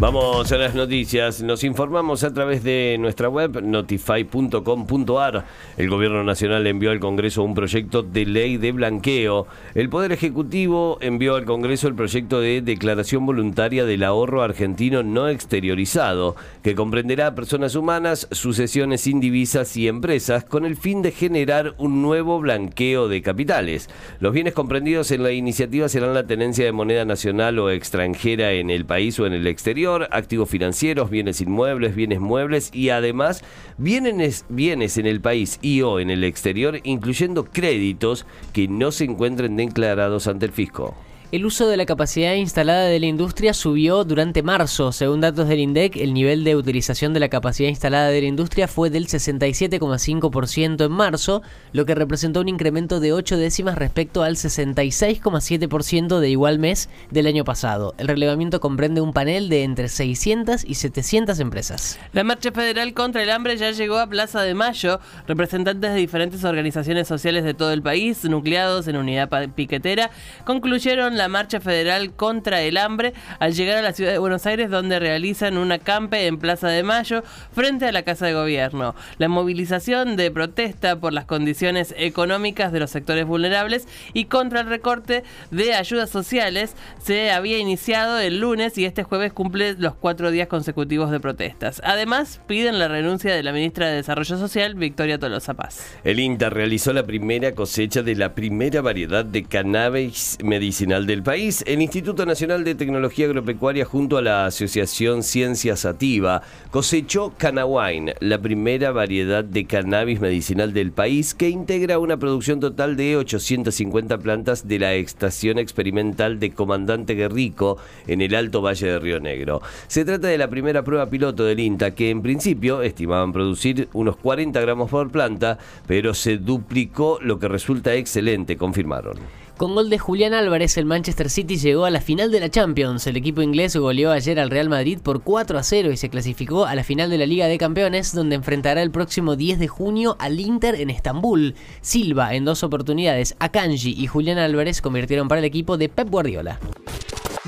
Vamos a las noticias. Nos informamos a través de nuestra web notify.com.ar. El Gobierno Nacional envió al Congreso un proyecto de ley de blanqueo. El Poder Ejecutivo envió al Congreso el proyecto de declaración voluntaria del ahorro argentino no exteriorizado, que comprenderá a personas humanas, sucesiones indivisas y empresas con el fin de generar un nuevo blanqueo de capitales. Los bienes comprendidos en la iniciativa serán la tenencia de moneda nacional o extranjera en el país o en el exterior activos financieros, bienes inmuebles, bienes muebles y además bienes, bienes en el país y o en el exterior, incluyendo créditos que no se encuentren declarados ante el fisco. El uso de la capacidad instalada de la industria subió durante marzo. Según datos del INDEC, el nivel de utilización de la capacidad instalada de la industria fue del 67,5% en marzo, lo que representó un incremento de 8 décimas respecto al 66,7% de igual mes del año pasado. El relevamiento comprende un panel de entre 600 y 700 empresas. La marcha federal contra el hambre ya llegó a Plaza de Mayo. Representantes de diferentes organizaciones sociales de todo el país, nucleados en unidad piquetera, concluyeron la la marcha federal contra el hambre al llegar a la ciudad de Buenos Aires donde realizan un acampe en Plaza de Mayo frente a la Casa de Gobierno. La movilización de protesta por las condiciones económicas de los sectores vulnerables y contra el recorte de ayudas sociales se había iniciado el lunes y este jueves cumple los cuatro días consecutivos de protestas. Además, piden la renuncia de la ministra de Desarrollo Social, Victoria Tolosa Paz. El INTA realizó la primera cosecha de la primera variedad de cannabis medicinal de del país, el Instituto Nacional de Tecnología Agropecuaria junto a la Asociación Ciencia Sativa cosechó Canawine, la primera variedad de cannabis medicinal del país que integra una producción total de 850 plantas de la estación experimental de Comandante Guerrico en el Alto Valle de Río Negro. Se trata de la primera prueba piloto del INTA que en principio estimaban producir unos 40 gramos por planta, pero se duplicó lo que resulta excelente, confirmaron. Con gol de Julián Álvarez, el Manchester City llegó a la final de la Champions. El equipo inglés goleó ayer al Real Madrid por 4 a 0 y se clasificó a la final de la Liga de Campeones, donde enfrentará el próximo 10 de junio al Inter en Estambul. Silva, en dos oportunidades, Akanji y Julián Álvarez convirtieron para el equipo de Pep Guardiola.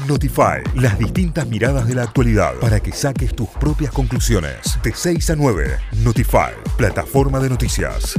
Notify, las distintas miradas de la actualidad para que saques tus propias conclusiones. De 6 a 9, Notify, plataforma de noticias.